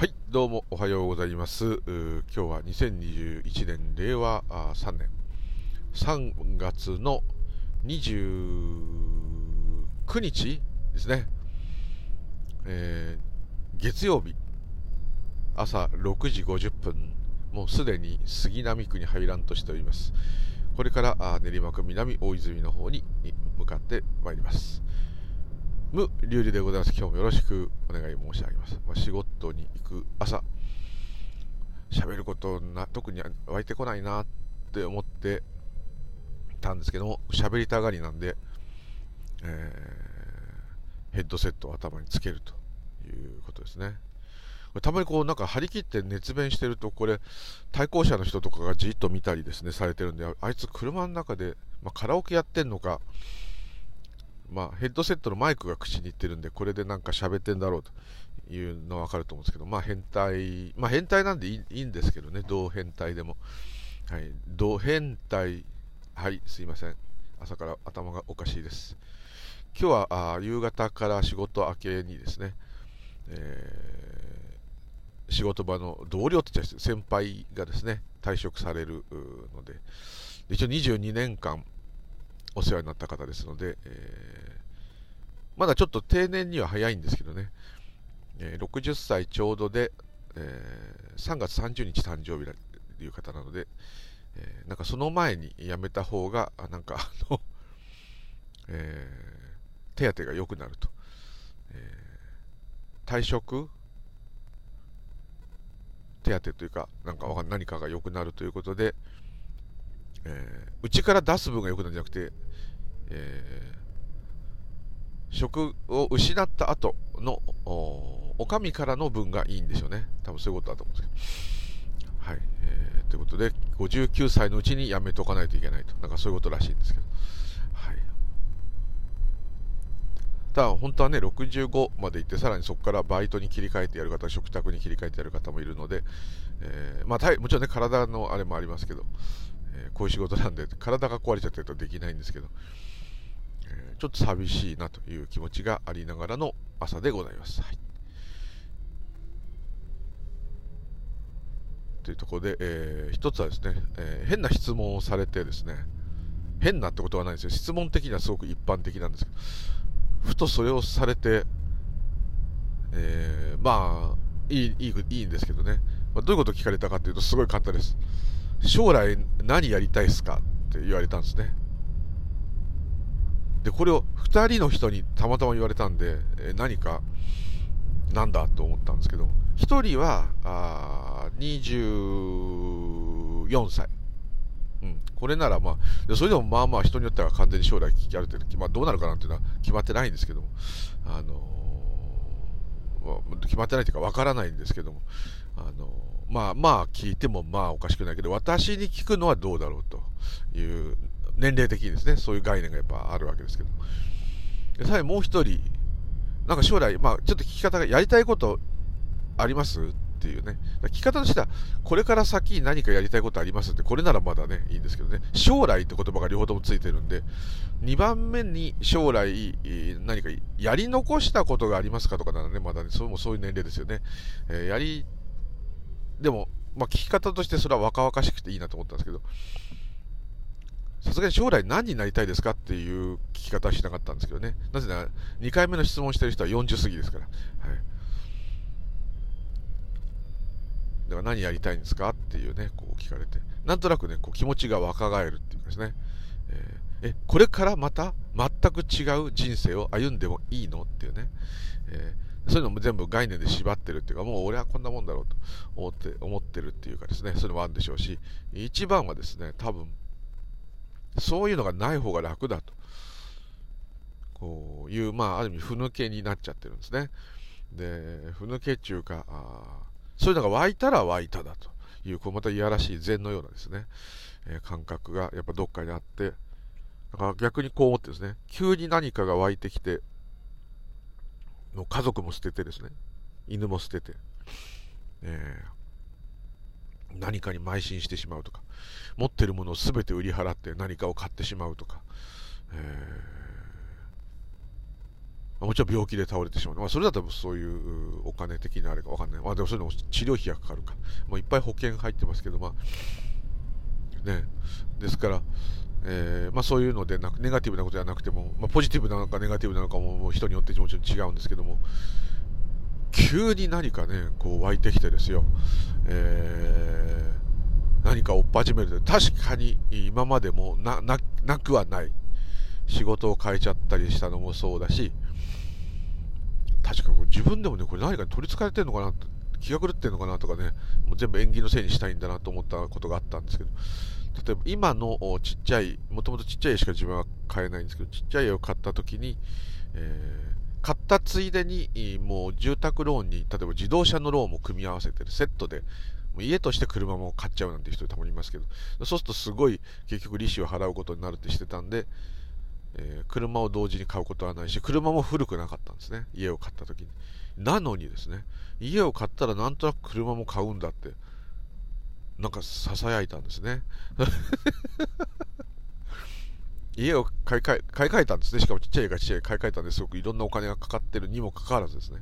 はい、どうもおはようございます。今日は2021年令和3年3月の29日ですね。えー月曜日朝6時50分、もうすでに杉並区に入らんとしております。これから練馬区南大泉の方に向かってまいります。無流理でございます。今日もよろしくお願い申し上げます。まあ、仕事に行く朝、喋ることな、特に湧いてこないなって思ってたんですけども、喋りたがりなんで、えーヘッドセットを頭につけるということですね。たまにこうなんか張り切って熱弁してるとこれ対向車の人とかがじっと見たりですねされてるんでああいつ車の中で、まあ、カラオケやってんのかまあ、ヘッドセットのマイクが口にいってるんで、これでなんか喋ってんだろうというのはわかると思うんですけど、まあ変態、まあ変態なんでいいんですけどね、同変態でも。はい、同変態、はい、すいません。朝から頭がおかしいです。今日はあ夕方から仕事明けにですね、えー仕事場の同僚って言っちゃ先輩がですね、退職されるの、で一応22年間、お世話になった方ですので、えまだちょっと定年には早いんですけどね、えー60歳ちょうどで、えー3月30日誕生日だという方なので、えなんかその前に辞めた方が、なんかあの、え手当が良くなると。え退職？手当というか、なんか何かが良くなるということで、えーうちから出す分が良くなるんじゃなくて、えー職を失った後のおお上からの分がいいんでしょうね。多分そういうことだと思うんですけど。はい。えーということで、59歳のうちに辞めとかないといけないと。なんかそういうことらしいんですけど。はい。ただ、本当はね、65まで行って、さらにそこからバイトに切り替えてやる方、食卓に切り替えてやる方もいるので、えーまあ、もちろんね、体のあれもありますけど、えーこういう仕事なんで、体が壊れちゃってるとできないんですけど、えーちょっと寂しいなという気持ちがありながらの朝でございます。はい、というところで、えー一つはですね、えー変な質問をされてですね、変なってことはないんですよ。質問的にはすごく一般的なんですけど、ふとそれをされて、えーまあいいいいいいんですけどね、まあどういうことを聞かれたかというと、すごい簡単です。将来何やりたいですかって言われたんですね。で、これを2人の人にたまたま言われたんで、え何か、なんだと思ったんですけど、1人は、あ24歳。うん、これならまあ、それでもまあまあ人によっては完全に将来聞きある程度、まあ、どうなるかなんていうのは決まってないんですけども、あのー決まってないというかわからないんですけども、あのーまあまあ聞いてもまあおかしくないけど、私に聞くのはどうだろうという、年齢的にですね、そういう概念がやっぱあるわけですけど。でさらにもう一人、なんか将来、まあちょっと聞き方がやりたいことありますっていうね。聞き方としては、これから先に何かやりたいことありますって、これならまだね、いいんですけどね。将来って言葉が両方ともついてるんで、2番目に将来、何かやり残したことがありますかとかならね、まだね、それもそういう年齢ですよね。えーやり、でも、まあ聞き方としてそれは若々しくていいなと思ったんですけど、さすがに将来何になりたいですかっていう聞き方はしなかったんですけどね。なぜなら、2回目の質問してる人は40過ぎですから。はい。だから何やりたいんですかっていうね、こう聞かれて。なんとなくね、こう気持ちが若返るっていうかですね。えーえ、これからまた全く違う人生を歩んでもいいのっていうね。えーそういうのも全部概念で縛ってるっていうか、もう俺はこんなもんだろうと思って、思ってるっていうかですね、そういうのもあるんでしょうし、一番はですね、多分、そういうのがない方が楽だと。こういう、まあ、ある意味、ふぬけになっちゃってるんですね。で、ふぬけっていうか、あそういうのが湧いたら湧いただという、こうまたいやらしい禅のようなですね、えー感覚がやっぱどっかにあって、だから逆にこう思ってですね、急に何かが湧いてきて、もう家族も捨ててですね、犬も捨てて、えー何かに邁進してしまうとか、持ってるものを全て売り払って何かを買ってしまうとか、えもちろん病気で倒れてしまう。まあ、それだとそういうお金的なあれかわかんない。まあ、でもそれでも治療費がかかるか。まあ、いっぱい保険入ってますけど、まあ、ね。ですから、えー、まあ、そういうのでなく、ネガティブなことじゃなくても、まあ、ポジティブなのかネガティブなのかももう人によってもちろん違うんですけども、急に何かね、こう湧いてきてですよ、えー、何か追っ始める確かに今までもななくはない。仕事を変えちゃったりしたのもそうだし、確かこれ自分でもね、これ何かに取り憑かれてるのかな気が狂ってるのかなとかね、もう全部縁起のせいにしたいんだなと思ったことがあったんですけど、例えば今のちっちゃい、もともとちっちゃい絵しか自分は買えないんですけど、ちっちゃい絵を買った時に、えー、買ったついでに、もう住宅ローンに、例えば自動車のローンも組み合わせてるセットで、家として車も買っちゃうなんて人たまにいますけど、そうするとすごい結局利子を払うことになるってしてたんで、えー、車を同時に買うことはないし、車も古くなかったんですね。家を買った時に。なのにですね、家を買ったらなんとなく車も買うんだって、なんか囁いたんですね。家を買い替え、買い替えたんですね。しかもちっちゃい家がちっちゃい買い替えたんですごくいろんなお金がかかってるにもかかわらずですね。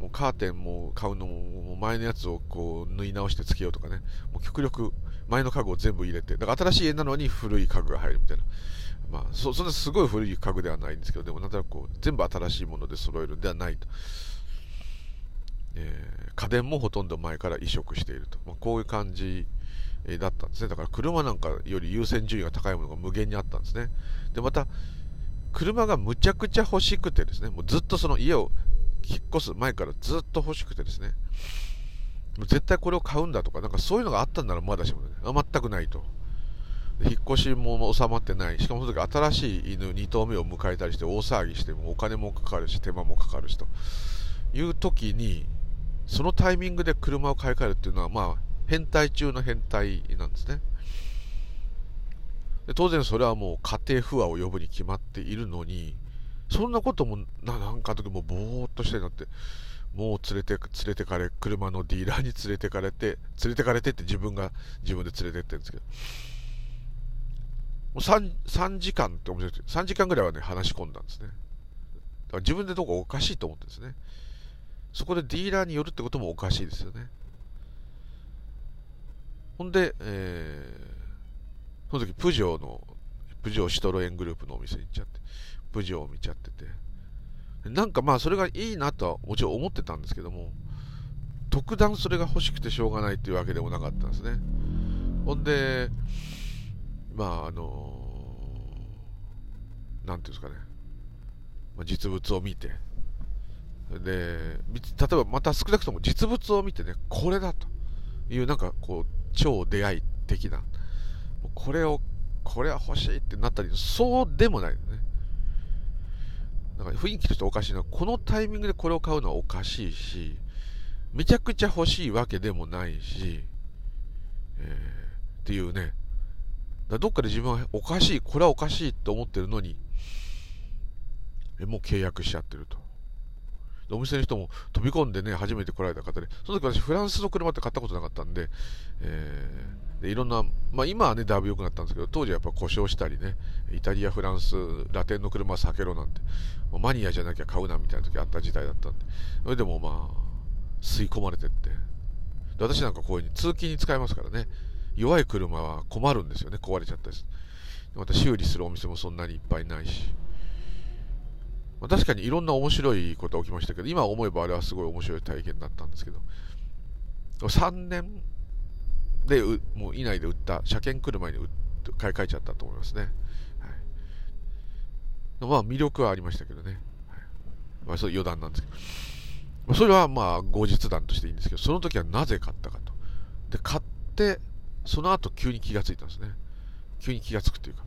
もうカーテンも買うのも、もう前のやつをこう縫い直して付けようとかね。もう極力前の家具を全部入れて。だから新しい家なのに古い家具が入るみたいな。まあ、そそんなすごい古い家具ではないんですけど、でもなんとなくこう全部新しいもので揃えるんではないと。えー、家電もほとんど前から移植していると。まあ、こういう感じだったんですね。だから車なんかより優先順位が高いものが無限にあったんですね。で、また、車がむちゃくちゃ欲しくてですね、もうずっとその家を引っ越す前からずっと欲しくてですね、もう絶対これを買うんだとか、なんかそういうのがあったんならまだしもね、全くないと。引っ越しも収まってない、しかもその時新しい犬2頭目を迎えたりして大騒ぎしてもお金もかかるし、手間もかかるしという時に、そのタイミングで車を買い替えるっていうのは、まあ、変態中の変態なんですね。で当然それはもう家庭不和を呼ぶに決まっているのに、そんなこともななんかの時もぼーっとしてなって、もう連れて、連れてかれ、車のディーラーに連れてかれて、連れてかれてって自分が自分で連れてってるんですけど、もう 3, 3時間って面白い3時間ぐらいはね、話し込んだんですね。だから自分でどこかおかしいと思ってるんですね。そこでディーラーによるってこともおかしいですよね。ほんで、えー、その時、プジョーの、プジョーシトロエングループのお店に行っちゃって、プジョーを見ちゃってて、なんかまあそれがいいなとはもちろん思ってたんですけども、特段それが欲しくてしょうがないっていうわけでもなかったんですね。ほんで、まああの何ていうんですかね、実物を見てで例えばまた少なくとも実物を見てねこれだというなんかこう超出会い的なこれをこれは欲しいってなったりそうでもないねなんか雰囲気としておかしいのはこのタイミングでこれを買うのはおかしいしめちゃくちゃ欲しいわけでもないし、えー、っていうねだどっかで自分はおかしい、これはおかしいと思ってるのに、もう契約しちゃってると。お店の人も飛び込んでね、初めて来られた方で、その時私フランスの車って買ったことなかったんで、えー、でいろんな、まあ今はね、だいぶ良くなったんですけど、当時はやっぱ故障したりね、イタリア、フランス、ラテンの車は避けろなんて、マニアじゃなきゃ買うなみたいな時あった時代だったんで、それでもまあ、吸い込まれてって、で私なんかこういうふうに通勤に使えますからね、弱い車は困るんですよね、壊れちゃったりする。また修理するお店もそんなにいっぱいないし。まあ、確かにいろんな面白いことが起きましたけど、今思えばあれはすごい面白い体験だったんですけど、3年でもう以内で売った車検車に買い替えちゃったと思いますね。はい、まあ魅力はありましたけどね。まあそう余談なんですけど。まあ、それはまあ後日談としていいんですけど、その時はなぜ買ったかと。で、買って、その後急に気がついたんですね。急に気がつくというか、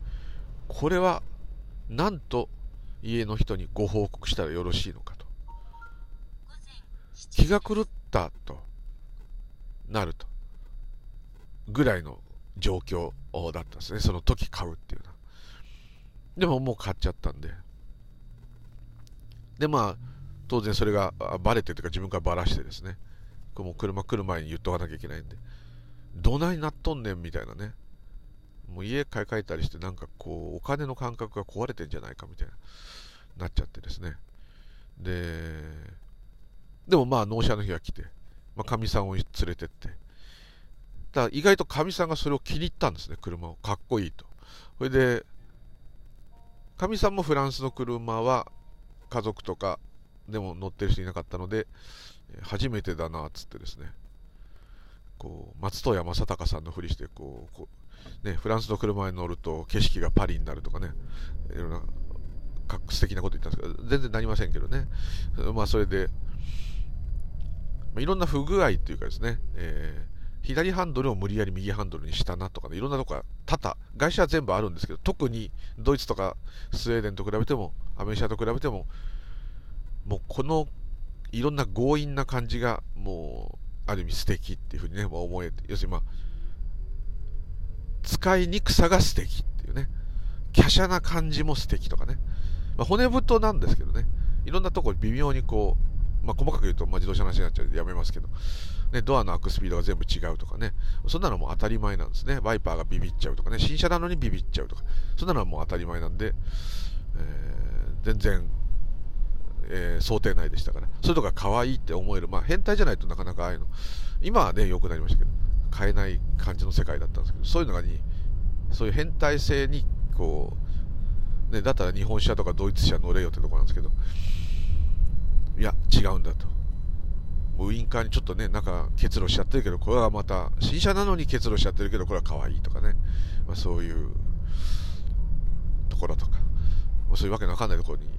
これはなんと家の人にご報告したらよろしいのかと。気が狂ったとなると。ぐらいの状況だったんですね。その時買うっていうのは。でももう買っちゃったんで。で、まあ、当然それがバレてというか自分からばらしてですね。も車来る前に言っとかなきゃいけないんで。どないなっとんねんみたいなね。もう家買い替えたりしてなんかこうお金の感覚が壊れてんじゃないかみたいななっちゃってですね。ででもまあ納車の日が来てまかみ、さんを連れてって。だ意外とかみさんがそれを気に入ったんですね車を。かっこいいと。それでかみさんもフランスの車は家族とかでも乗ってる人いなかったので初めてだなっつってですね。こう松任谷正隆さんのふりしてこうこう、ね、フランスの車に乗ると景色がパリになるとかねいろんな素敵なこと言ったんですけど全然なりませんけどね。まあそれで、まあ、いろんな不具合っていうかですね、えー、左ハンドルを無理やり右ハンドルにしたなとかねいろんなとこが多々外車は全部あるんですけど特にドイツとかスウェーデンと比べてもアメリカと比べてももうこのいろんな強引な感じがもうある意味素敵っていうふうにね、ま思えて、要するにまあ、使いにくさが素敵っていうね、華奢な感じも素敵とかね、まあ、骨太なんですけどね、いろんなとこ微妙にこう、まあ、細かく言うと、まあ、自動車の話になっちゃうんでやめますけど、ね、ドアの開くスピードが全部違うとかね、そんなのも当たり前なんですね。ワイパーがビビっちゃうとかね、新車なのにビビっちゃうとか、そんなのはもう当たり前なんで、えー、全然えー、想定内でしたから、そういうのが可愛いって思える、まあ、変態じゃないとなかなかああいうの、今はね、良くなりましたけど、買えない感じの世界だったんですけど、そういうのがに、そういう変態性に、こう、ね、だったら日本車とかドイツ車乗れよってとこなんですけど、いや、違うんだと。ウインカーにちょっとね、なんか結露しちゃってるけど、これはまた、新車なのに結露しちゃってるけど、これは可愛いとかね、まあ、そういうところとか、まあ、そういうわけのわかんないところに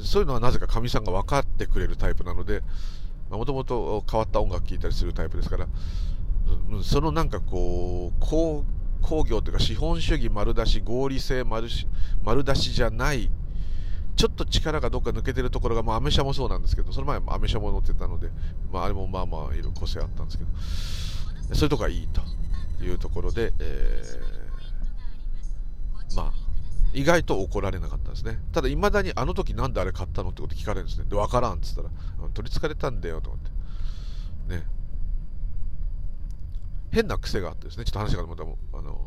そういうのはなぜかかみさんが分かってくれるタイプなので、もともと変わった音楽聴いたりするタイプですから、そのなんかこう、工工業というか資本主義丸出し、合理性丸し丸出しじゃない、ちょっと力がどっか抜けてるところが、まあ、アメ車もそうなんですけど、その前もアメ車も乗ってたので、まあ、あれもまあまあ、いろいろ個性あったんですけど、そういうとこがいいというところで、えー、まあ、意外と怒られなかったんですね。ただ、いまだにあの時なんであれ買ったのってこと聞かれるんですね。で、わからんっつったら、取りつかれたんだよと思って。ね。変な癖があってですね、ちょっと話がまたも、あの、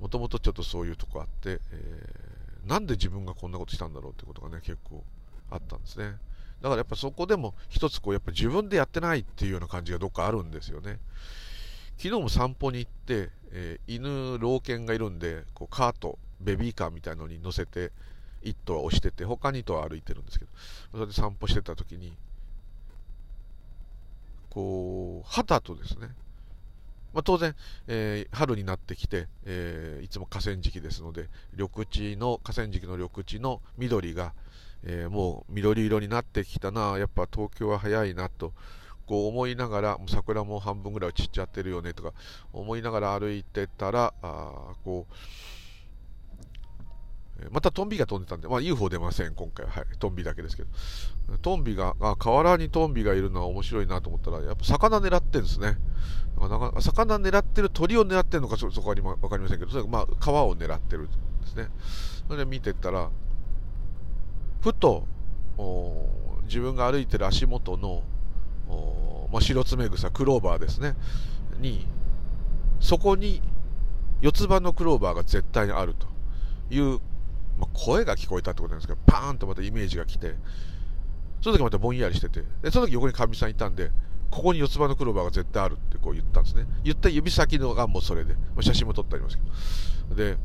もともとちょっとそういうとこあって、えー、なんで自分がこんなことしたんだろうってことがね、結構あったんですね。だからやっぱそこでも一つこう、やっぱ自分でやってないっていうような感じがどっかあるんですよね。昨日も散歩に行って、えー、犬、老犬がいるんで、こうカート、ベビーカーみたいのに乗せて1頭は押してて他2頭は歩いてるんですけどそれで散歩してた時にこう肌とですねまあ、当然、えー、春になってきて、えー、いつも河川敷ですので緑地の河川敷の緑地の緑が、えー、もう緑色になってきたなやっぱ東京は早いなとこう思いながらもう桜も半分ぐらい散っちゃってるよねとか思いながら歩いてたらあこうまたトンビが飛んでたんで、まあ UFO 出ません、今回は。はい。トンビだけですけど。トンビが、あ、河原にトンビがいるのは面白いなと思ったら、やっぱ魚狙ってるんですね。なかなか魚狙ってる、鳥を狙ってるのかそ、そこはわかりませんけど、それまあ川を狙ってるんですね。それで見てったら、ふと、自分が歩いてる足元の、まあ、白爪草、クローバーですね。に、そこに四つ葉のクローバーが絶対にあるというまあ、声が聞こえたってことなんですけど、パーンとまたイメージが来て、その時またぼんやりしてて、でその時横にかみさんいたんで、ここに四つ葉のクローバーが絶対あるってこう言ったんですね。言った指先のがもうそれでま、写真も撮ってありますけど。で、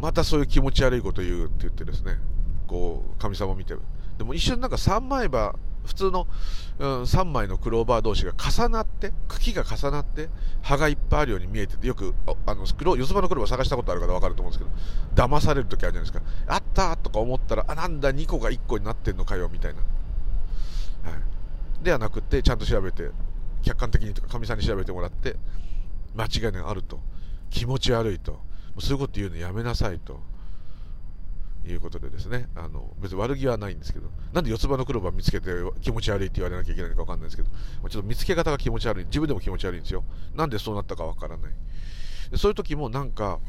またそういう気持ち悪いこと言うって言ってですね、こう、神様見てる。でも一瞬なんか三枚刃普通の、うん、3枚のクローバー同士が重なって、茎が重なって、葉がいっぱいあるように見えてて、よく、あの、四つ葉のクローバー探したことある方わかると思うんですけど、騙される時あるじゃないですか。あったとか思ったら、あ、なんだ、2個が1個になってんのかよ、みたいな。はい。ではなくて、ちゃんと調べて、客観的にとか、かみさんに調べてもらって、間違いがあると。気持ち悪いと。そういうこと言うのやめなさいと。いうことでですね、あの別に悪気はないんですけど、なんで四つ葉のクローバー見つけて気持ち悪いって言われなきゃいけないのか分かんないですけど、ちょっと見つけ方が気持ち悪い、自分でも気持ち悪いんですよ。なんでそうなったか分からない。そういう時もなんか、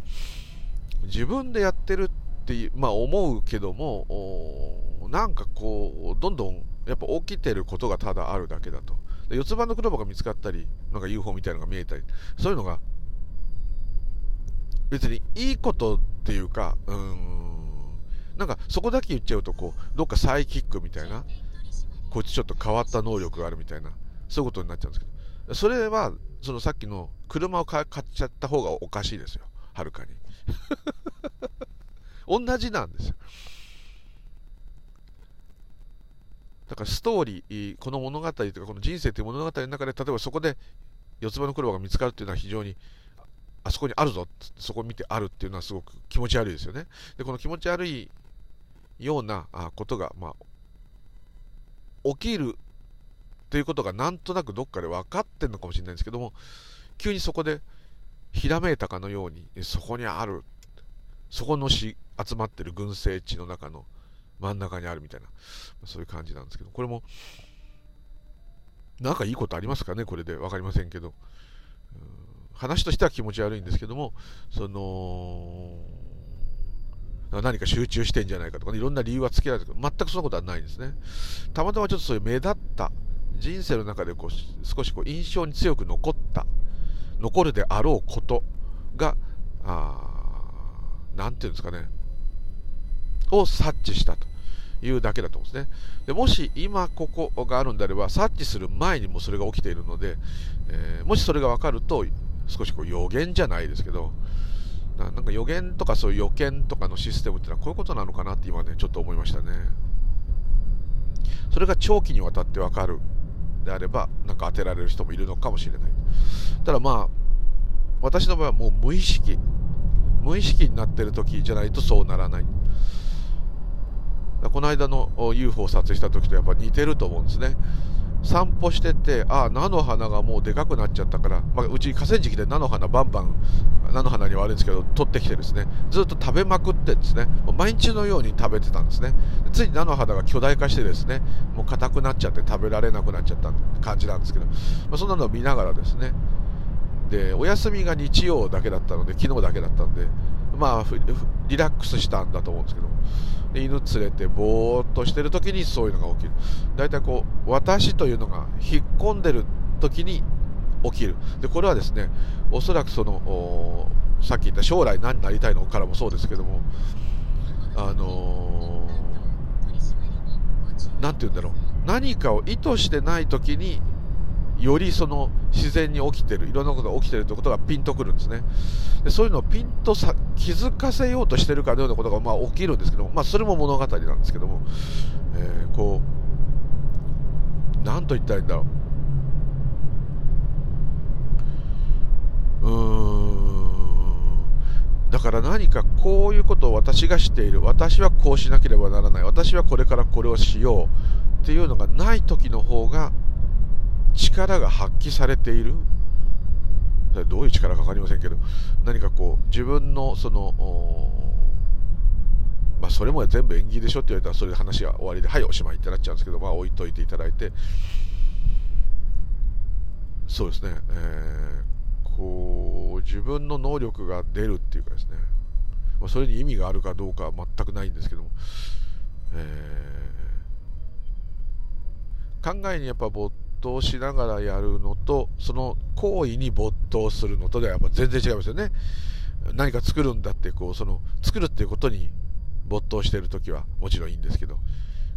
自分でやってるって、まあ思うけども、なんかこう、どんどんやっぱ起きてることがただあるだけだと。で四つ葉のクローバーが見つかったり、なんか UFO みたいなのが見えたり、そういうのが、別にいいことっていうか、うん、なんかそこだけ言っちゃうとこうどっかサイキックみたいなこいつちょっと変わった能力があるみたいなそういうことになっちゃうんですけど。それはそのさっきの車を買っちゃった方がおかしいですよ。はるかに。同じなんですよ。だからストーリーこの物語というかこの人生という物語の中で例えばそこで四つ葉のクローバーが見つかるっていうのは非常にあそこにあるぞそこを見てあるっていうのはすごく気持ち悪いですよね。でこの気持ち悪いようなことが、まあ、起きるということがなんとなくどっかで分かってるのかもしれないんですけども急にそこでひらめいたかのようにそこにあるそこのし集まってる群生地の中の真ん中にあるみたいな。そういう感じなんですけどこれもなんかいいことありますかねこれで分かりませんけど。話としては気持ち悪いんですけどもその何か集中してんじゃないかとか、ね、いろんな理由はつけられてる。全くそんなことはないんですね。たまたまちょっとそういう目立った。人生の中でこう少しこう印象に強く残った。残るであろうこと。が何て言うんですかね。を察知したと。いうだけだと思うんですね。でもし今ここがあるんであれば察知する前にもそれが起きているので、えー、もしそれが分かると少しこう予言じゃないですけどなんか予言とかそういう予見とかのシステムっていうのはこういうことなのかなって今ねちょっと思いましたね。それが長期にわたって分かるであればなんか当てられる人もいるのかもしれない。ただまあ私の場合はもう無意識無意識になってる時じゃないとそうならない。この間の UFO を撮影した時とやっぱ似てると思うんですね。散歩しててああ菜の花がもうでかくなっちゃったから、まあ、うち河川敷で菜の花バンバン菜の花には悪いんですけど取ってきてですね。ずっと食べまくってですね。毎日のように食べてたんですね。ついに菜の花が巨大化してですねもう硬くなっちゃって食べられなくなっちゃった感じなんですけど、まあ、そんなのを見ながらですね。でお休みが日曜だけだったので昨日だけだったんでまあリラックスしたんだと思うんですけど。で犬連れてぼーっとしてる時にそういうのが起きる。大体こう私というのが引っ込んでる時に起きる。でこれはですねおそらくそのさっき言った将来何になりたいのからもそうですけどもあの何、て言うんだろう何かを意図してない時によりその自然に起きてるいろんなことが起きてるということがピンとくるんですね。でそういうのをピンとさ気づかせようとしてるかのようなことがまあ起きるんですけども、まあ、それも物語なんですけども、えー、こう何と言ったらいいんだろう。うーん。だから何かこういうことを私がしている。私はこうしなければならない。私はこれからこれをしよう。っていうのがない時の方が力が発揮されている？どういう力か分かりませんけど何かこう自分のそのまあそれも全部演技でしょって言われたらそれで話が終わりではいおしまいってなっちゃうんですけどまあ置いといていただいて。そうですね、え、こう自分の能力が出るっていうかですね、まあ、それに意味があるかどうかは全くないんですけども、え、考えにやっぱ没頭しながらやるのとその行為に没頭するのとではやっぱ全然違いますよね何か作るんだってこうその作るっていうことに没頭してる時はもちろんいいんですけど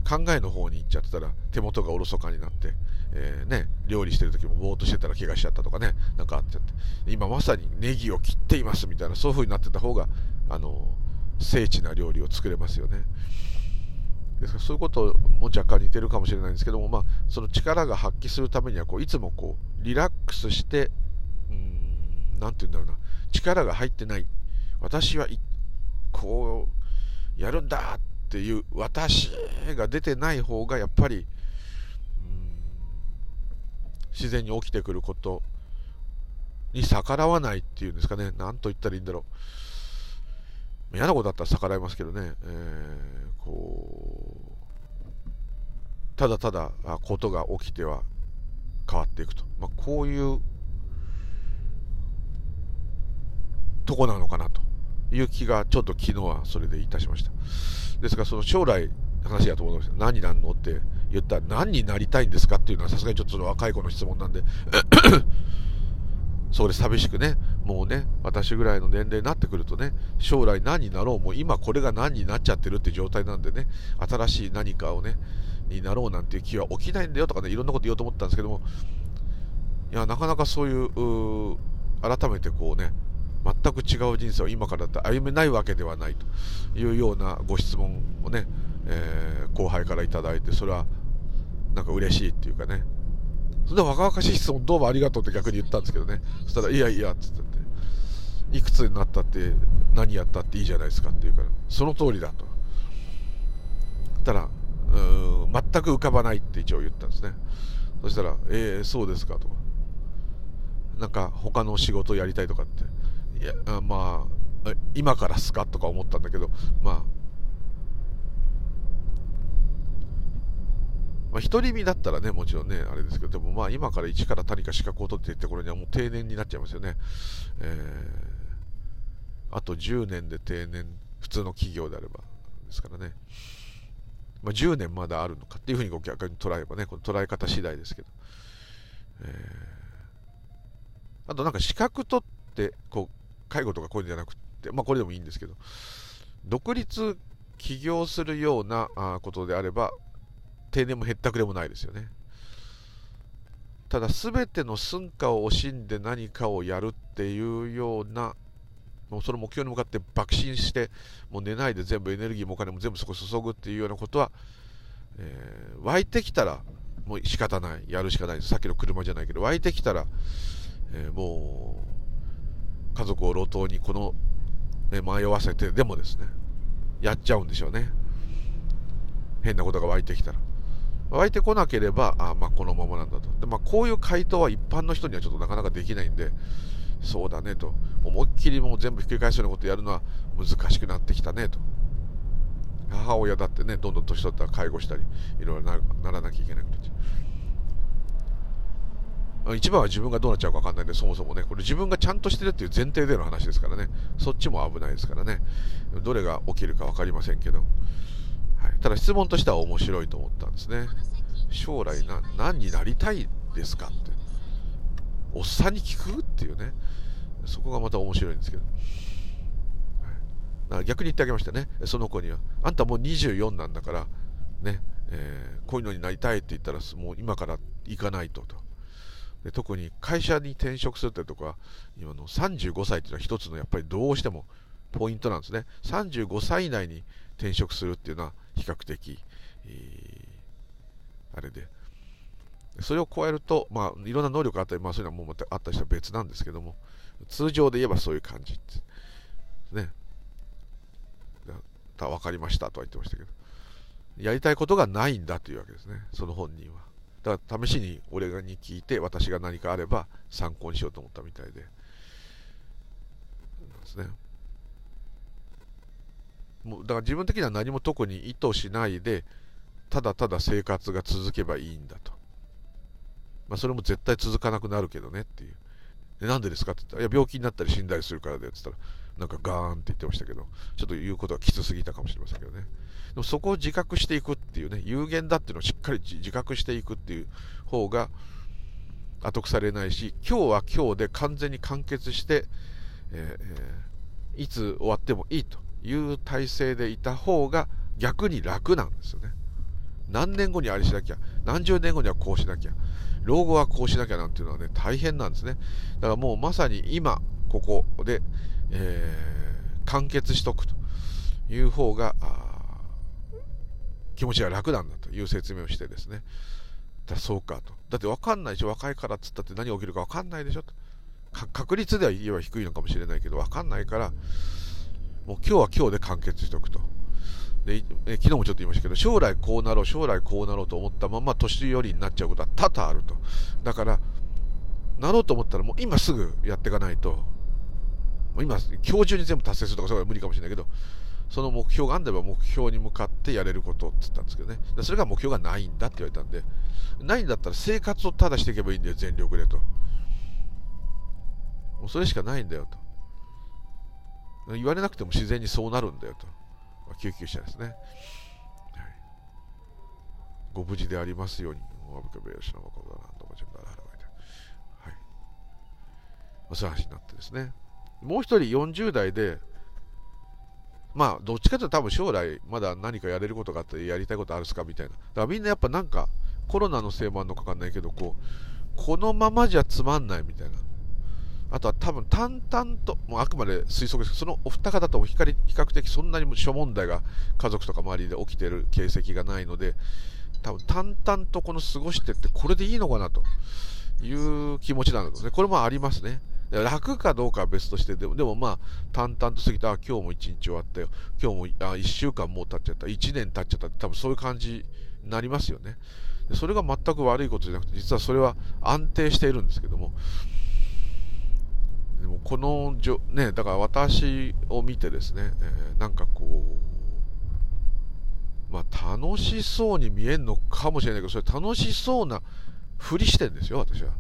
考えの方に行っちゃってたら手元がおろそかになって、えー、ね、料理してる時もぼーっとしてたら怪我しちゃったとかねなんかあっちゃって今まさにネギを切っていますみたいなそういう風になってた方があの精緻な料理を作れますよね。ですからそういうことも若干似てるかもしれないんですけども、まあ、その力が発揮するためにはこういつもこうリラックスして何て言うんだろうな。力が入ってない。私はこうやるんだっていう私が出てない方がやっぱり自然に起きてくることに逆らわないっていうんですかね。何と言ったらいいんだろう。嫌なことだったら逆らいますけどね、えー、こうただただことが起きては変わっていくと、まあ、こういうとこなのかなという気がちょっと昨日はそれでいたしました。ですからその将来話だと思います。何になるのって言ったら何になりたいんですかっていうのはさすがにちょっとその若い子の質問なんでそこで寂しくね、もうね、私ぐらいの年齢になってくるとね、将来何になろう、もう今これが何になっちゃってるって状態なんでね、新しい何かをね、になろうなんていう気は起きないんだよとかね、いろんなこと言おうと思ったんですけども、いや、なかなかそういう、う改めてこうね、全く違う人生を今からだって歩めないわけではないというようなご質問をね、えー、後輩から頂いて、それはなんか嬉しいっていうかね、それで若々しい質問どうもありがとうって逆に言ったんですけどね。そしたら、いやいや、っつっていくつになったって何やったっていいじゃないですかって言うから、その通りだと。たら、うん、全く浮かばないって一応言ったんですね。そしたら、えー、そうですかとか。なんか他の仕事やりたいとかって。いや、まあ、今からすかとか思ったんだけど、まあ、まあ、独り身だったらね、もちろんね、あれですけど、でもまあ今から一から何か資格を取っていった頃にはもう定年になっちゃいますよね。えー、あと10年で定年、普通の企業であればですからね。まあ、10年まだあるのかっていうふうにご逆に捉えばね、この捉え方次第ですけど。えー、あとなんか資格取って、こう、介護とかこういうんじゃなくて、まあこれでもいいんですけど、独立起業するようなことであれば、定年も減ったくれもないですよね。ただ全ての寸暇を惜しんで何かをやるっていうようなもうその目標に向かって爆心してもう寝ないで全部エネルギーもお金も全部そこ注ぐっていうようなことは、えー、湧いてきたらもう仕方ない。やるしかない。さっきの車じゃないけど湧いてきたら、えー、もう家族を路頭にこの、ね、迷わせてでもですねやっちゃうんでしょうね。変なことが湧いてきたら。湧いてこなければ、あまあ、このままなんだと。でまあ、こういう回答は一般の人にはちょっとなかなかできないんで、そうだねと。思いっきりもう全部ひっくり返すようなことやるのは難しくなってきたねと。母親だってね、どんどん年取ったら介護したり、いろいろなならなきゃいけなくなっちゃう。一番は自分がどうなっちゃうか分かんないんで、そもそもね、これ自分がちゃんとしてるっていう前提での話ですからね、そっちも危ないですからね、どれが起きるか分かりませんけど。ただ質問としては面白いと思ったんですね。将来な何になりたいですかって。おっさんに聞くっていうね。そこがまた面白いんですけど。はい、逆に言ってあげましたね。その子には。あんたもう24なんだから、ね、えー、こういうのになりたいって言ったら、もう今から行かないとと。で特に会社に転職するってとこは、今の35歳っていうのは一つのやっぱりどうしてもポイントなんですね。35歳以内に転職するっていうのは比較的、えー、あれで。それを超えると、まあ、いろんな能力があったり、まあ、そういうのはもうあったりしたら別なんですけども、通常で言えばそういう感じね。だ分かりましたとは言ってましたけど、やりたいことがないんだというわけですね、その本人は。だから試しに俺に聞いて、私が何かあれば参考にしようと思ったみたいで。ですね。もうだから自分的には何も特に意図しないでただただ生活が続けばいいんだと、まあ、それも絶対続かなくなるけどねっていう。でなんでですかって言ったらいや病気になったり死んだりするからでって言ったらなんかガーンって言ってましたけどちょっと言うことはきつすぎたかもしれませんけどね。でもそこを自覚していくっていうね有限だっていうのをしっかり自覚していくっていう方が後腐れないし今日は今日で完全に完結して、えー、いつ終わってもいいと。いう体制でいた方が逆に楽なんですよね。何年後にあれしなきゃ、何十年後にはこうしなきゃ、老後はこうしなきゃなんていうのはね、大変なんですね。だからもうまさに今、ここで、えー、完結しとくという方が、気持ちが楽なんだという説明をしてですね。だそうかと。だって分かんないでしょ、若いからっつったって何が起きるか分かんないでしょと。確率では言えば低いのかもしれないけど、分かんないから、もう今日は今日で完結しておくと。で、え昨日もちょっと言いましたけど、将来こうなろう、将来こうなろうと思ったまま年寄りになっちゃうことは多々あると。だから、なろうと思ったらもう今すぐやっていかないと、今、今日中に全部達成するとかそういうのは無理かもしれないけど、その目標があんれば目標に向かってやれることって言ったんですけどね。それが目標がないんだって言われたんで、ないんだったら生活をただしていけばいいんだよ、全力でと。もうそれしかないんだよと。言われなくても自然にそうなるんだよと。まあ、救急車ですね。はい、ご無事でありますように。はいそういう話になってですね。もう一人40代で、まあ、どっちかというと多分将来まだ何かやれることがあってやりたいことあるっすかみたいな。だからみんなやっぱなんかコロナのせいもあるのかわかんないけど、こう、このままじゃつまんないみたいな。あとは多分淡々と、もうあくまで推測ですけど、そのお二方とも比較的そんなに諸問題が家族とか周りで起きている形跡がないので、多分淡々とこの過ごしてってこれでいいのかなという気持ちなんですね。これもありますね。楽かどうかは別としてでも、でもまあ、淡々と過ぎて、あ、今日も一日終わったよ。今日も、あ、一週間もう経っちゃった。一年経っちゃった、多分そういう感じになりますよね。それが全く悪いことじゃなくて、実はそれは安定しているんですけども、でもこのじょ、ね、だから私を見てですね、えー、なんかこう、まあ楽しそうに見えるのかもしれないけど、それ楽しそうなふりしてんですよ、私は。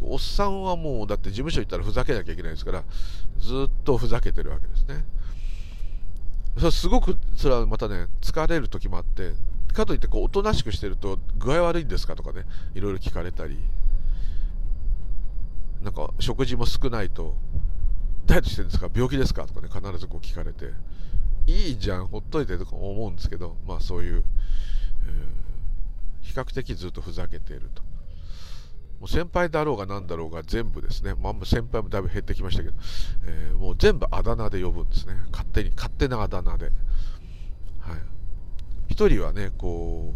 おっさんはもう、だって事務所行ったらふざけなきゃいけないですから、ずっとふざけてるわけですね。それすごく、それはまたね、疲れる時もあって、かといってこう、おとなしくしてると、具合悪いんですかとかね、いろいろ聞かれたり、なんか、食事も少ないと、ダイエットしてるんですか？病気ですか？とかね、必ずこう聞かれて、いいじゃん、ほっといてとか思うんですけど、まあそういう、えー、比較的ずっとふざけていると。もう先輩だろうが何だろうが全部ですね、まあ、先輩もだいぶ減ってきましたけど、えー、もう全部あだ名で呼ぶんですね。勝手に、勝手なあだ名で。はい。一人はね、こ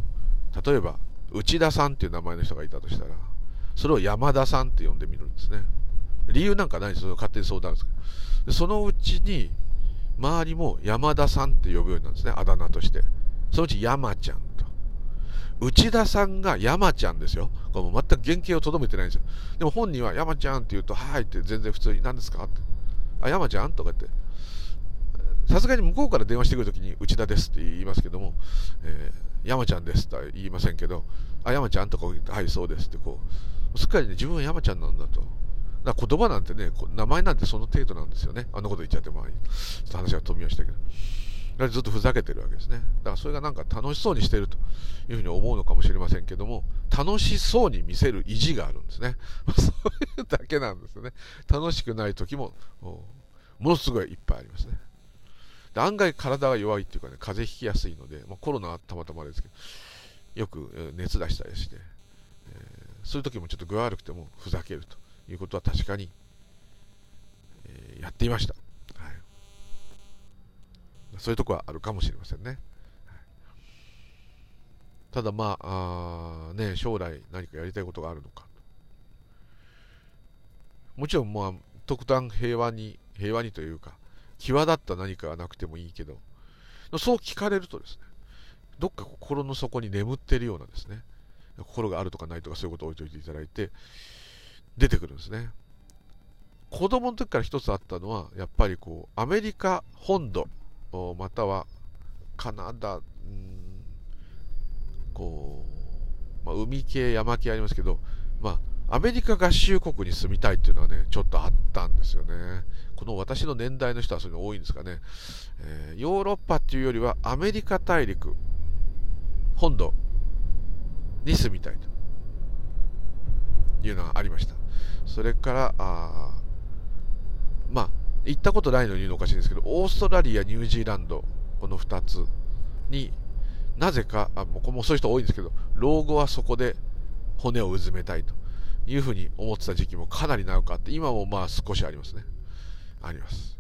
う、例えば、内田さんっていう名前の人がいたとしたら、それを山田さんって呼んでみるんですね。理由なんかないですよ。勝手に相談ですけど。そのうちに、周りも山田さんって呼ぶようになるんですね。あだ名として。そのうち山ちゃんと。内田さんが山ちゃんですよ。これも全く原型をとどめてないんですよ。でも本人は山ちゃんって言うと、はいって全然普通に、何ですか？って。あ、山ちゃん？とか言って。さすがに向こうから電話してくるときに内田ですって言いますけども、えー、山ちゃんですとは言いませんけど、あ、山ちゃん？とか言って、はい、そうですってこう、すっかりね、自分は山ちゃんなんだと。だ言葉なんてね、名前なんてその程度なんですよね。あんなこと言っちゃっても、ちょっ話が飛びましたけど。ずっとふざけてるわけですね。だからそれがなんか楽しそうにしてるというふうに思うのかもしれませんけども、楽しそうに見せる意地があるんですね。そういうだけなんですよね。楽しくない時も、ものすごいいっぱいありますね。で案外体が弱いっていうかね、風邪ひきやすいので、まあ、コロナはたまたまですけど、よく熱出したりして、そういう時もちょっと具合悪くてもふざけるということは確かに、えー、やっていました。そういうとこはあるかもしれませんね。ただまああ、ね、将来何かやりたいことがあるのか。もちろんまあ、特段平和に、平和にというか、際立った何かがなくてもいいけど、そう聞かれるとですね、どっか心の底に眠っているようなですね、心があるとかないとかそういうことを置いといていただいて、出てくるんですね。子供の時から一つあったのは、やっぱりこう、アメリカ本土またはカナダ、うん、こう、まあ、海系、山系ありますけど、まあ、アメリカ合衆国に住みたいっていうのはね、ちょっとあったんですよね。この私の年代の人はそういうの多いんですかね。えー、ヨーロッパっていうよりはアメリカ大陸、本土に住みたいというのがありました。それから、あまあ、行ったことないのに言うのおかしいんですけど、オーストラリア、ニュージーランド、この2つになぜか、あもうもそういう人多いんですけど、老後はそこで骨をうずめたいというふうに思ってた時期もかなり長くあって、今もまあ少しありますね。あります。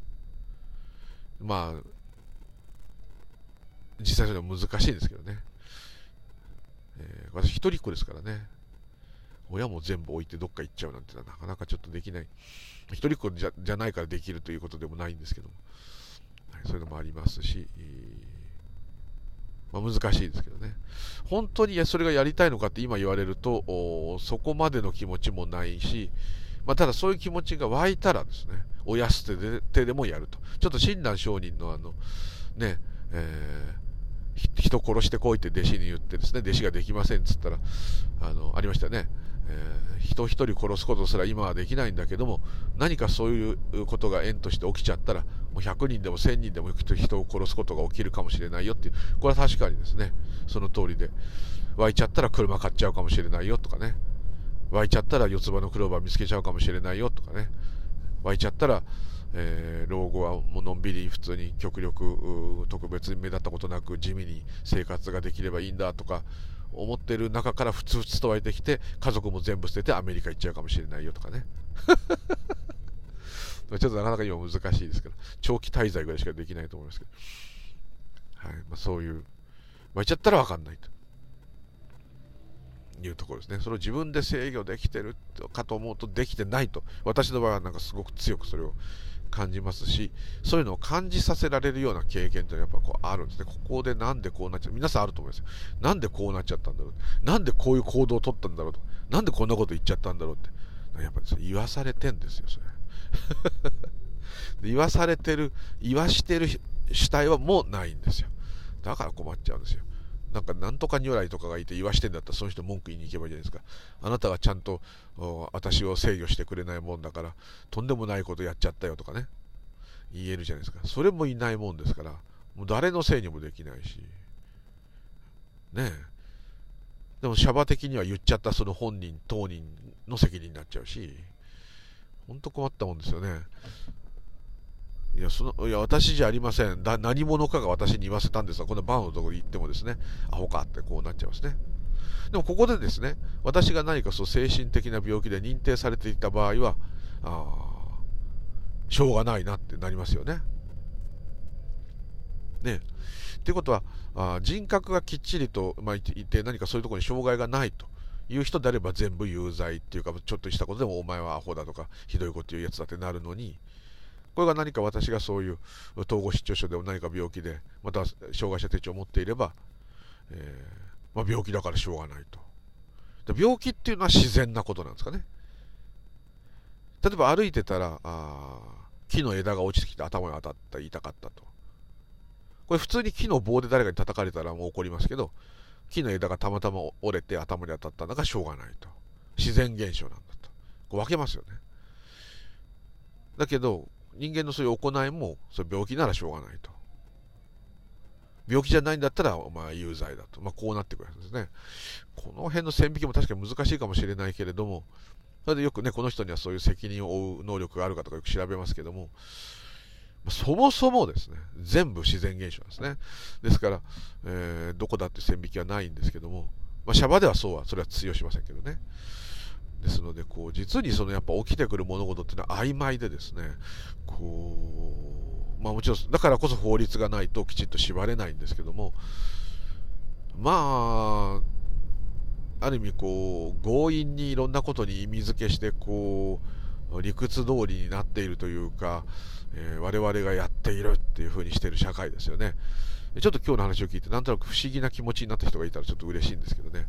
まあ、実際それは難しいんですけどね。えー、私一人っ子ですからね。親も全部置いてどっか行っちゃうなんてのはなかなかちょっとできない。一人っ子じゃじゃないからできるということでもないんですけども、はい、そういうのもありますし、まあ、難しいですけどね。本当にそれがやりたいのかって今言われると、そこまでの気持ちもないし、まあ、ただそういう気持ちが湧いたらですね、親捨てででもやると。ちょっと親鸞上人のあの、ね、えー、人殺してこいって弟子に言ってですね、弟子ができませんっつったら、あの、ありましたね。えー、人一人殺すことすら今はできないんだけども何かそういうことが縁として起きちゃったらもう100人でも1000人でも人を殺すことが起きるかもしれないよっていうこれは確かにですね。その通りで。湧いちゃったら車買っちゃうかもしれないよとかね。湧いちゃったら四つ葉のクローバー見つけちゃうかもしれないよとかね、湧いちゃったら、えー、老後はもうのんびり普通に極力特別に目立ったことなく地味に生活ができればいいんだとか思ってる中からふつふつと湧いてきて家族も全部捨ててアメリカ行っちゃうかもしれないよとかね ちょっとなかなか今難しいですけど長期滞在ぐらいしかできないと思いますけど、はいまあ、そういう湧いちゃったら分かんないというところですね。それを自分で制御できてるかと思うとできてないと。私の場合はなんかすごく強くそれを感じますし、そういうのを感じさせられるような経験ってやっぱこうあるんですね。ここでなんでこうなっちゃう。皆さんあると思いますよ。なんでこうなっちゃったんだろう。なんでこういう行動をとったんだろうと。なんでこんなこと言っちゃったんだろうって。やっぱり言わされてんですよ、それ。言わされてる、言わしてる主体はもうないんですよ。だから困っちゃうんですよ。なんかなんとか如来とかがいて言わしてんだったらその人文句言いに行けばいいじゃないですか。あなたがちゃんと私を制御してくれないもんだからとんでもないことやっちゃったよとかね言えるじゃないですか。それもいないもんですからもう誰のせいにもできないしねえでもシャバ的には言っちゃったその本人当人の責任になっちゃうし本当困ったもんですよね。いや、その、いや、私じゃありません。だ何者かが私に言わせたんですが、このバーのところに行ってもですね、アホかってこうなっちゃいますね。でもここでですね、私が何かそう精神的な病気で認定されていた場合は、あしょうがないなってなりますよね。ね。っていうことは、あ人格がきっちりと、まあ、いて何かそういうところに障害がないという人であれば全部有罪っていうか、ちょっとしたことでもお前はアホだとか、ひどいこと言うやつだってなるのに、これが何か私がそういう統合失調症でも何か病気で、また障害者手帳を持っていれば、えー、まあ、病気だからしょうがないと。病気っていうのは自然なことなんですかね。例えば歩いてたら、あ木の枝が落ちてきて頭に当たった痛かったと。これ普通に木の棒で誰かに叩かれたらもう怒りますけど、木の枝がたまたま折れて頭に当たったのがしょうがないと。自然現象なんだと。こう分けますよね。だけど、人間のそういう行いも、それ病気ならしょうがないと。病気じゃないんだったら、まあ、有罪だと。まあ、こうなってくるんですね。この辺の線引きも確かに難しいかもしれないけれども、それでよくね、この人にはそういう責任を負う能力があるかとかよく調べますけども、そもそもですね、全部自然現象ですね。ですから、えー、どこだって線引きはないんですけども、まあ、シャバではそうは、それは通用しませんけどね。ですので、こう、実にそのやっぱ起きてくる物事っていうのは曖昧でですね、こう、まあもちろん、だからこそ法律がないときちっと縛れないんですけども、まあ、ある意味こう、強引にいろんなことに意味付けして、こう、理屈通りになっているというか、えー、我々がやっているっていう風にしてる社会ですよね。ちょっと今日の話を聞いて、なんとなく不思議な気持ちになった人がいたらちょっと嬉しいんですけどね。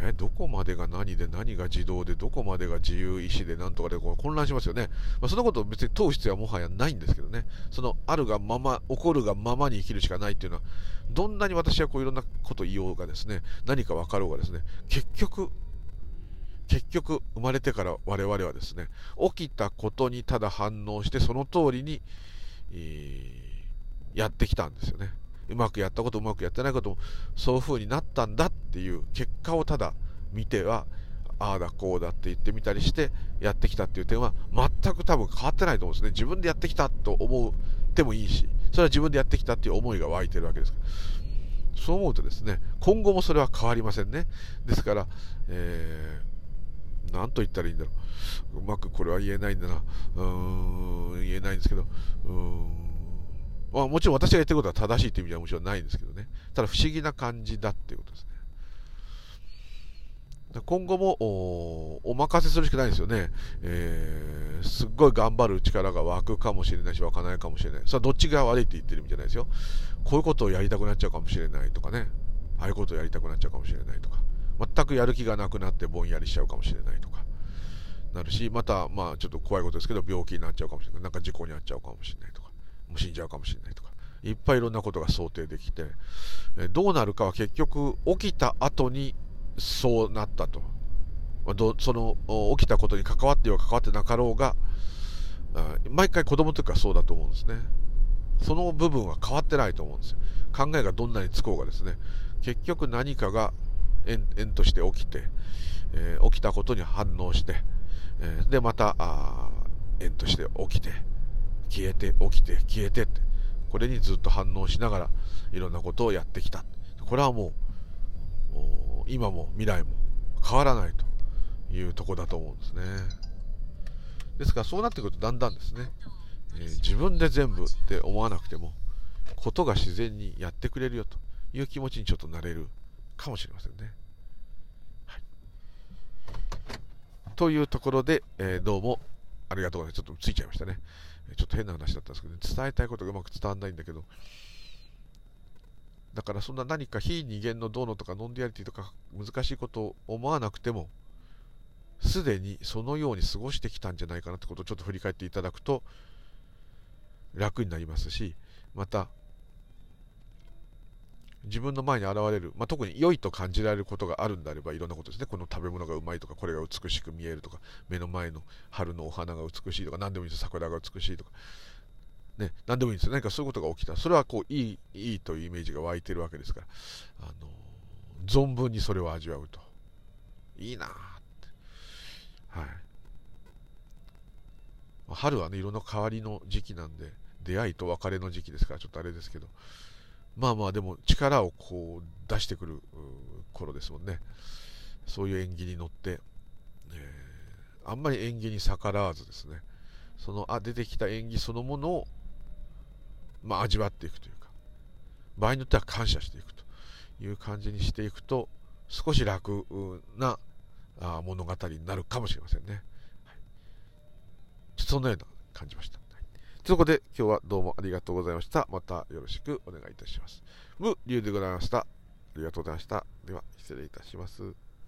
え、どこまでが何で何が自動で、どこまでが自由意志でなんとかでこう混乱しますよね。まあ、そんなことを別に問う必要はもはやないんですけどね。そのあるがまま、起こるがままに生きるしかないっていうのは、どんなに私はこういろんなこと言おうがですね、何か分かろうがですね、結局、結局生まれてから我々はですね、起きたことにただ反応してその通りに、えー、やってきたんですよね。うまくやったことうまくやってないこともそういう風になったんだっていう結果をただ見てはああだこうだって言ってみたりしてやってきたっていう点は全く多分変わってないと思うんですね。自分でやってきたと思ってもいいしそれは自分でやってきたっていう思いが湧いてるわけです。からそう思うとですね今後もそれは変わりませんね。ですから、えー、何と言ったらいいんだろう。うまくこれは言えないんだな。うーん言えないんですけどうーん。まあ、もちろん私が言ってることは正しいという意味ではもちろんないんですけどね。ただ不思議な感じだっていうことですね。今後もお任せするしかないですよね、えー、すっごい頑張る力が湧くかもしれないし湧かないかもしれない。それはどっちが悪いって言ってる意味じゃないですよ。こういうことをやりたくなっちゃうかもしれないとかね。ああいうことをやりたくなっちゃうかもしれないとか。全くやる気がなくなってぼんやりしちゃうかもしれないとか。なるし、また、まあちょっと怖いことですけど、病気になっちゃうかもしれない。なんか事故に遭っちゃうかもしれない。死んじゃうかもしれないとか、いっぱいいろんなことが想定できて、どうなるかは結局起きた後にそうなったと。その起きたことに関わってよう関わってなかろうが、毎回子供の時かそうだと思うんですね。その部分は変わってないと思うんですよ。考えがどんなにつこうがですね、結局何かが縁縁として起きて、えー、起きたことに反応して、えー、で、また、縁として起きて消えて起きて消えてってこれにずっと反応しながらいろんなことをやってきたこれはもう今も未来も変わらないというとこだと思うんですねですからそうなってくるとだんだんですね、えー、自分で全部って思わなくてもことが自然にやってくれるよという気持ちにちょっとなれるかもしれませんね。はい、というところで、えー、どうもありがとうございます。ちょっとついちゃいましたね。ちょっと変な話だったんですけど、ね、伝えたいことがうまく伝わらないんだけど、だからそんな何か非二元のどうのとかノンディアリティとか難しいことを思わなくても、すでにそのように過ごしてきたんじゃないかなってことをちょっと振り返っていただくと楽になりますし、また自分の前に現れる、まあ、特に良いと感じられることがあるんであればいろんなことですね。この食べ物がうまいとかこれが美しく見えるとか目の前の春のお花が美しいとか何でもいいです桜が美しいとか、ね、何でもいいんですよ。何かそういうことが起きたそれはこういいいいというイメージが湧いてるわけですから。あの存分にそれを味わうと。いいなって。はい。春はねいろんな変わりの時期なんで出会いと別れの時期ですからちょっとあれですけど。まあまあでも力をこう出してくる頃ですもんね。そういう縁起に乗って、えー、あんまり縁起に逆らわずですね。そのあ出てきた縁起そのものを、まあ、味わっていくというか場合によっては感謝していくという感じにしていくと少し楽なあ物語になるかもしれませんね、はい、そんなような感じました。そこで、今日はどうもありがとうございました。またよろしくお願いいたします。無竜でございました。ありがとうございました。では、失礼いたします。